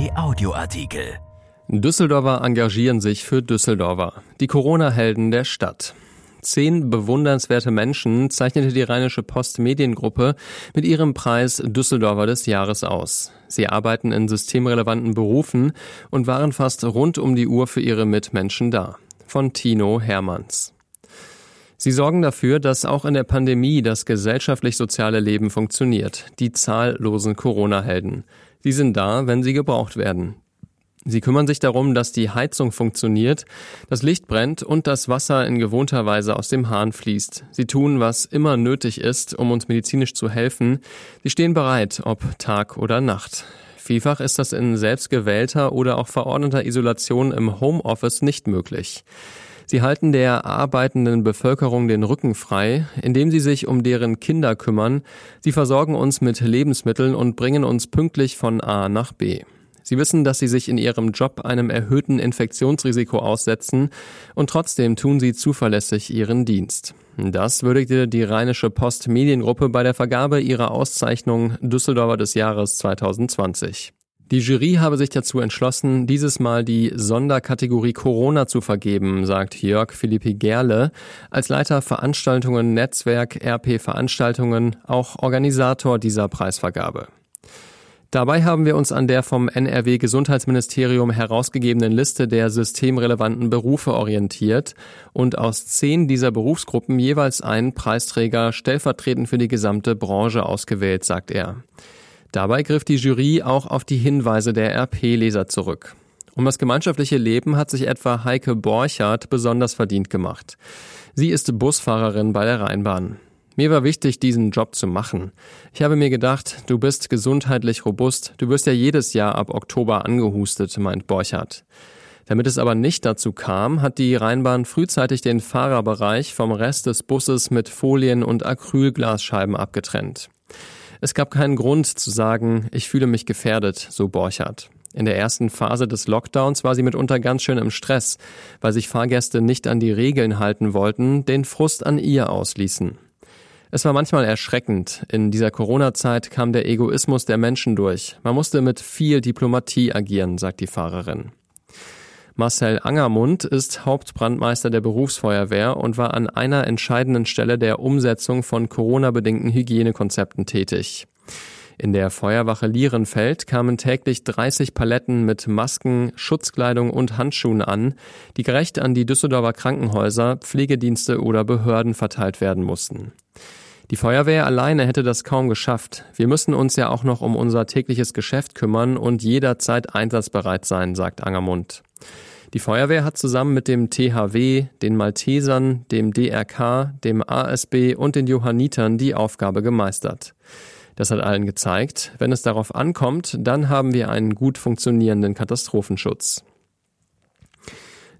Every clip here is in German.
RP Audioartikel. Düsseldorfer engagieren sich für Düsseldorfer, die Corona-Helden der Stadt. Zehn bewundernswerte Menschen zeichnete die Rheinische Post Mediengruppe mit ihrem Preis Düsseldorfer des Jahres aus. Sie arbeiten in systemrelevanten Berufen und waren fast rund um die Uhr für ihre Mitmenschen da. Von Tino Hermanns. Sie sorgen dafür, dass auch in der Pandemie das gesellschaftlich-soziale Leben funktioniert. Die zahllosen Corona-Helden. Sie sind da, wenn sie gebraucht werden. Sie kümmern sich darum, dass die Heizung funktioniert, das Licht brennt und das Wasser in gewohnter Weise aus dem Hahn fließt. Sie tun, was immer nötig ist, um uns medizinisch zu helfen. Sie stehen bereit, ob Tag oder Nacht. Vielfach ist das in selbstgewählter oder auch verordneter Isolation im Homeoffice nicht möglich. Sie halten der arbeitenden Bevölkerung den Rücken frei, indem sie sich um deren Kinder kümmern. Sie versorgen uns mit Lebensmitteln und bringen uns pünktlich von A nach B. Sie wissen, dass sie sich in ihrem Job einem erhöhten Infektionsrisiko aussetzen und trotzdem tun sie zuverlässig ihren Dienst. Das würdigte die Rheinische Post Mediengruppe bei der Vergabe ihrer Auszeichnung Düsseldorfer des Jahres 2020. Die Jury habe sich dazu entschlossen, dieses Mal die Sonderkategorie Corona zu vergeben, sagt Jörg Philippi Gerle, als Leiter Veranstaltungen Netzwerk RP Veranstaltungen, auch Organisator dieser Preisvergabe. Dabei haben wir uns an der vom NRW Gesundheitsministerium herausgegebenen Liste der systemrelevanten Berufe orientiert und aus zehn dieser Berufsgruppen jeweils einen Preisträger stellvertretend für die gesamte Branche ausgewählt, sagt er. Dabei griff die Jury auch auf die Hinweise der RP-Leser zurück. Um das gemeinschaftliche Leben hat sich etwa Heike Borchardt besonders verdient gemacht. Sie ist Busfahrerin bei der Rheinbahn. Mir war wichtig, diesen Job zu machen. Ich habe mir gedacht, du bist gesundheitlich robust, du wirst ja jedes Jahr ab Oktober angehustet, meint Borchardt. Damit es aber nicht dazu kam, hat die Rheinbahn frühzeitig den Fahrerbereich vom Rest des Busses mit Folien und Acrylglasscheiben abgetrennt. Es gab keinen Grund zu sagen, ich fühle mich gefährdet, so Borchardt. In der ersten Phase des Lockdowns war sie mitunter ganz schön im Stress, weil sich Fahrgäste nicht an die Regeln halten wollten, den Frust an ihr ausließen. Es war manchmal erschreckend. In dieser Corona-Zeit kam der Egoismus der Menschen durch. Man musste mit viel Diplomatie agieren, sagt die Fahrerin. Marcel Angermund ist Hauptbrandmeister der Berufsfeuerwehr und war an einer entscheidenden Stelle der Umsetzung von Corona-bedingten Hygienekonzepten tätig. In der Feuerwache Lierenfeld kamen täglich 30 Paletten mit Masken, Schutzkleidung und Handschuhen an, die gerecht an die Düsseldorfer Krankenhäuser, Pflegedienste oder Behörden verteilt werden mussten. Die Feuerwehr alleine hätte das kaum geschafft. Wir müssen uns ja auch noch um unser tägliches Geschäft kümmern und jederzeit einsatzbereit sein, sagt Angermund. Die Feuerwehr hat zusammen mit dem THW, den Maltesern, dem DRK, dem ASB und den Johannitern die Aufgabe gemeistert. Das hat allen gezeigt, wenn es darauf ankommt, dann haben wir einen gut funktionierenden Katastrophenschutz.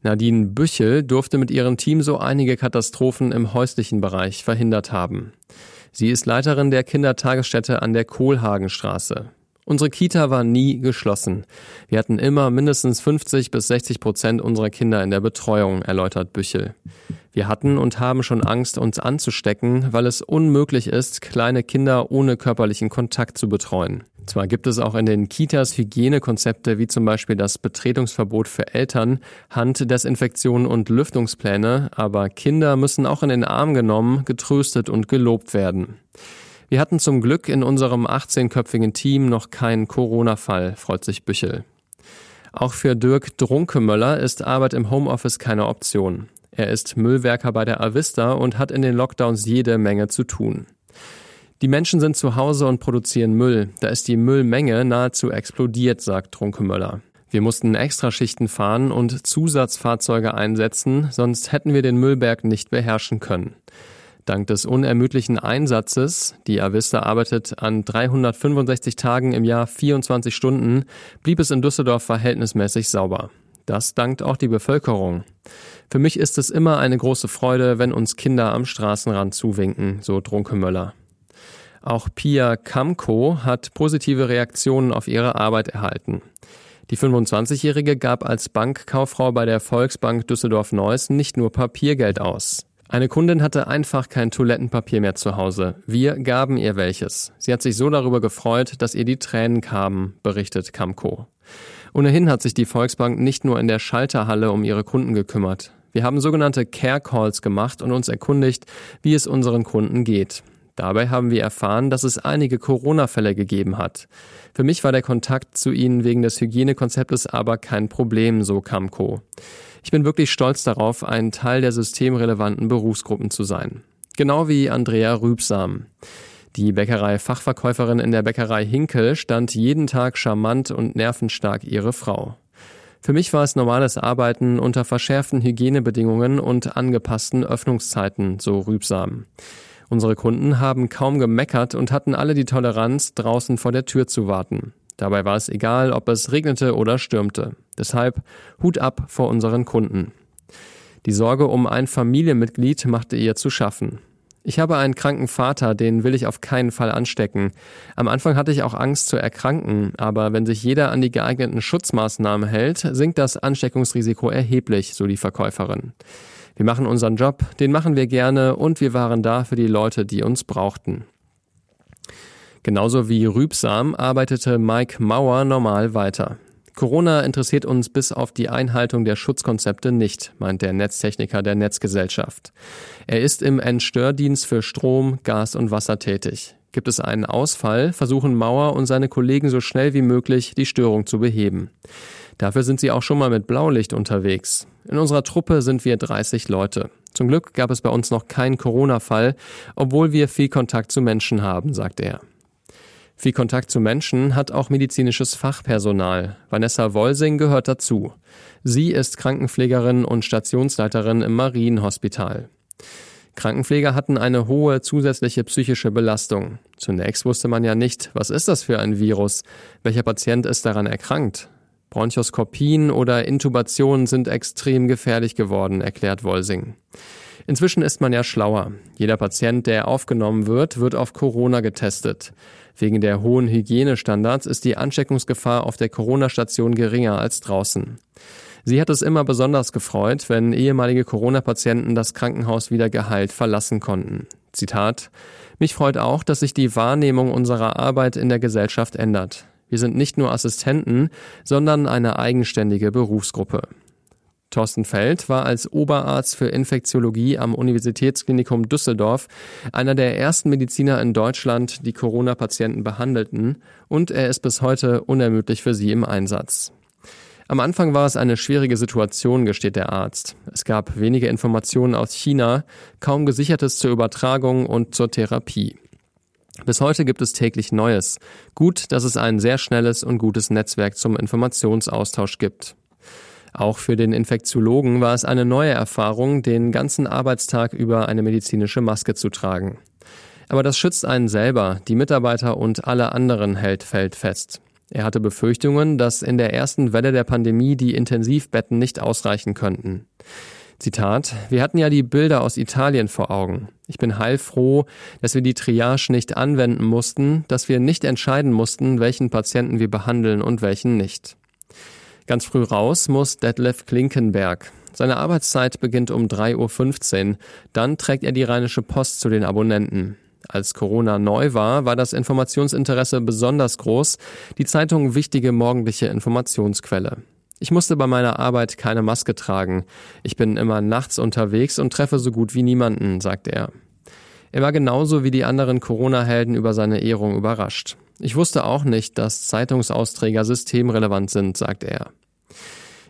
Nadine Büchel durfte mit ihrem Team so einige Katastrophen im häuslichen Bereich verhindert haben. Sie ist Leiterin der Kindertagesstätte an der Kohlhagenstraße. Unsere Kita war nie geschlossen. Wir hatten immer mindestens 50 bis 60 Prozent unserer Kinder in der Betreuung, erläutert Büchel. Wir hatten und haben schon Angst, uns anzustecken, weil es unmöglich ist, kleine Kinder ohne körperlichen Kontakt zu betreuen. Zwar gibt es auch in den Kitas Hygienekonzepte wie zum Beispiel das Betretungsverbot für Eltern, Handdesinfektionen und Lüftungspläne, aber Kinder müssen auch in den Arm genommen, getröstet und gelobt werden. Wir hatten zum Glück in unserem 18-köpfigen Team noch keinen Corona-Fall, freut sich Büchel. Auch für Dirk Drunkemöller ist Arbeit im Homeoffice keine Option. Er ist Müllwerker bei der Avista und hat in den Lockdowns jede Menge zu tun. Die Menschen sind zu Hause und produzieren Müll. Da ist die Müllmenge nahezu explodiert, sagt Drunkemöller. Wir mussten Extraschichten fahren und Zusatzfahrzeuge einsetzen, sonst hätten wir den Müllberg nicht beherrschen können. Dank des unermüdlichen Einsatzes, die Avista arbeitet an 365 Tagen im Jahr 24 Stunden, blieb es in Düsseldorf verhältnismäßig sauber. Das dankt auch die Bevölkerung. Für mich ist es immer eine große Freude, wenn uns Kinder am Straßenrand zuwinken, so Drunkemöller. Auch Pia Kamko hat positive Reaktionen auf ihre Arbeit erhalten. Die 25-Jährige gab als Bankkauffrau bei der Volksbank Düsseldorf-Neuss nicht nur Papiergeld aus. Eine Kundin hatte einfach kein Toilettenpapier mehr zu Hause. Wir gaben ihr welches. Sie hat sich so darüber gefreut, dass ihr die Tränen kamen, berichtet Camco. Ohnehin hat sich die Volksbank nicht nur in der Schalterhalle um ihre Kunden gekümmert. Wir haben sogenannte Care Calls gemacht und uns erkundigt, wie es unseren Kunden geht. Dabei haben wir erfahren, dass es einige Corona-Fälle gegeben hat. Für mich war der Kontakt zu ihnen wegen des Hygienekonzeptes aber kein Problem, so Camco. Ich bin wirklich stolz darauf, ein Teil der systemrelevanten Berufsgruppen zu sein. Genau wie Andrea Rübsam. Die Bäckerei-Fachverkäuferin in der Bäckerei Hinkel stand jeden Tag charmant und nervenstark ihre Frau. Für mich war es normales Arbeiten unter verschärften Hygienebedingungen und angepassten Öffnungszeiten, so Rübsam. Unsere Kunden haben kaum gemeckert und hatten alle die Toleranz, draußen vor der Tür zu warten. Dabei war es egal, ob es regnete oder stürmte. Deshalb Hut ab vor unseren Kunden. Die Sorge um ein Familienmitglied machte ihr zu schaffen. Ich habe einen kranken Vater, den will ich auf keinen Fall anstecken. Am Anfang hatte ich auch Angst zu erkranken, aber wenn sich jeder an die geeigneten Schutzmaßnahmen hält, sinkt das Ansteckungsrisiko erheblich, so die Verkäuferin. Wir machen unseren Job, den machen wir gerne und wir waren da für die Leute, die uns brauchten. Genauso wie Rübsam arbeitete Mike Mauer normal weiter. Corona interessiert uns bis auf die Einhaltung der Schutzkonzepte nicht, meint der Netztechniker der Netzgesellschaft. Er ist im Entstördienst für Strom, Gas und Wasser tätig. Gibt es einen Ausfall, versuchen Mauer und seine Kollegen so schnell wie möglich die Störung zu beheben. Dafür sind sie auch schon mal mit Blaulicht unterwegs. In unserer Truppe sind wir 30 Leute. Zum Glück gab es bei uns noch keinen Corona-Fall, obwohl wir viel Kontakt zu Menschen haben, sagt er. Viel Kontakt zu Menschen hat auch medizinisches Fachpersonal. Vanessa Wolsing gehört dazu. Sie ist Krankenpflegerin und Stationsleiterin im Marienhospital. Krankenpfleger hatten eine hohe zusätzliche psychische Belastung. Zunächst wusste man ja nicht, was ist das für ein Virus? Welcher Patient ist daran erkrankt? Bronchoskopien oder Intubationen sind extrem gefährlich geworden, erklärt Wolsing. Inzwischen ist man ja schlauer. Jeder Patient, der aufgenommen wird, wird auf Corona getestet. Wegen der hohen Hygienestandards ist die Ansteckungsgefahr auf der Corona-Station geringer als draußen. Sie hat es immer besonders gefreut, wenn ehemalige Corona-Patienten das Krankenhaus wieder geheilt verlassen konnten. Zitat Mich freut auch, dass sich die Wahrnehmung unserer Arbeit in der Gesellschaft ändert. Wir sind nicht nur Assistenten, sondern eine eigenständige Berufsgruppe. Thorsten Feld war als Oberarzt für Infektiologie am Universitätsklinikum Düsseldorf einer der ersten Mediziner in Deutschland, die Corona-Patienten behandelten, und er ist bis heute unermüdlich für sie im Einsatz. Am Anfang war es eine schwierige Situation, gesteht der Arzt. Es gab wenige Informationen aus China, kaum gesichertes zur Übertragung und zur Therapie. Bis heute gibt es täglich Neues. Gut, dass es ein sehr schnelles und gutes Netzwerk zum Informationsaustausch gibt. Auch für den Infektiologen war es eine neue Erfahrung, den ganzen Arbeitstag über eine medizinische Maske zu tragen. Aber das schützt einen selber, die Mitarbeiter und alle anderen, hält Feld fest. Er hatte Befürchtungen, dass in der ersten Welle der Pandemie die Intensivbetten nicht ausreichen könnten. Zitat, wir hatten ja die Bilder aus Italien vor Augen. Ich bin heilfroh, dass wir die Triage nicht anwenden mussten, dass wir nicht entscheiden mussten, welchen Patienten wir behandeln und welchen nicht. Ganz früh raus muss Detlef Klinkenberg. Seine Arbeitszeit beginnt um 3.15 Uhr. Dann trägt er die Rheinische Post zu den Abonnenten. Als Corona neu war, war das Informationsinteresse besonders groß, die Zeitung wichtige morgendliche Informationsquelle. Ich musste bei meiner Arbeit keine Maske tragen. Ich bin immer nachts unterwegs und treffe so gut wie niemanden, sagt er. Er war genauso wie die anderen Corona-Helden über seine Ehrung überrascht. Ich wusste auch nicht, dass Zeitungsausträger systemrelevant sind, sagt er.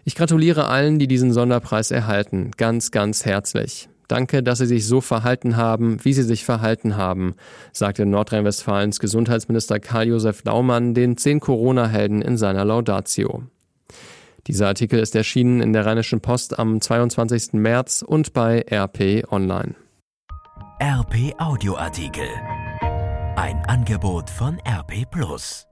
Ich gratuliere allen, die diesen Sonderpreis erhalten, ganz, ganz herzlich. Danke, dass Sie sich so verhalten haben, wie Sie sich verhalten haben, sagte Nordrhein-Westfalens Gesundheitsminister Karl-Josef Laumann den zehn Corona-Helden in seiner Laudatio. Dieser Artikel ist erschienen in der Rheinischen Post am 22. März und bei RP Online. RP Audioartikel. Ein Angebot von RP Plus.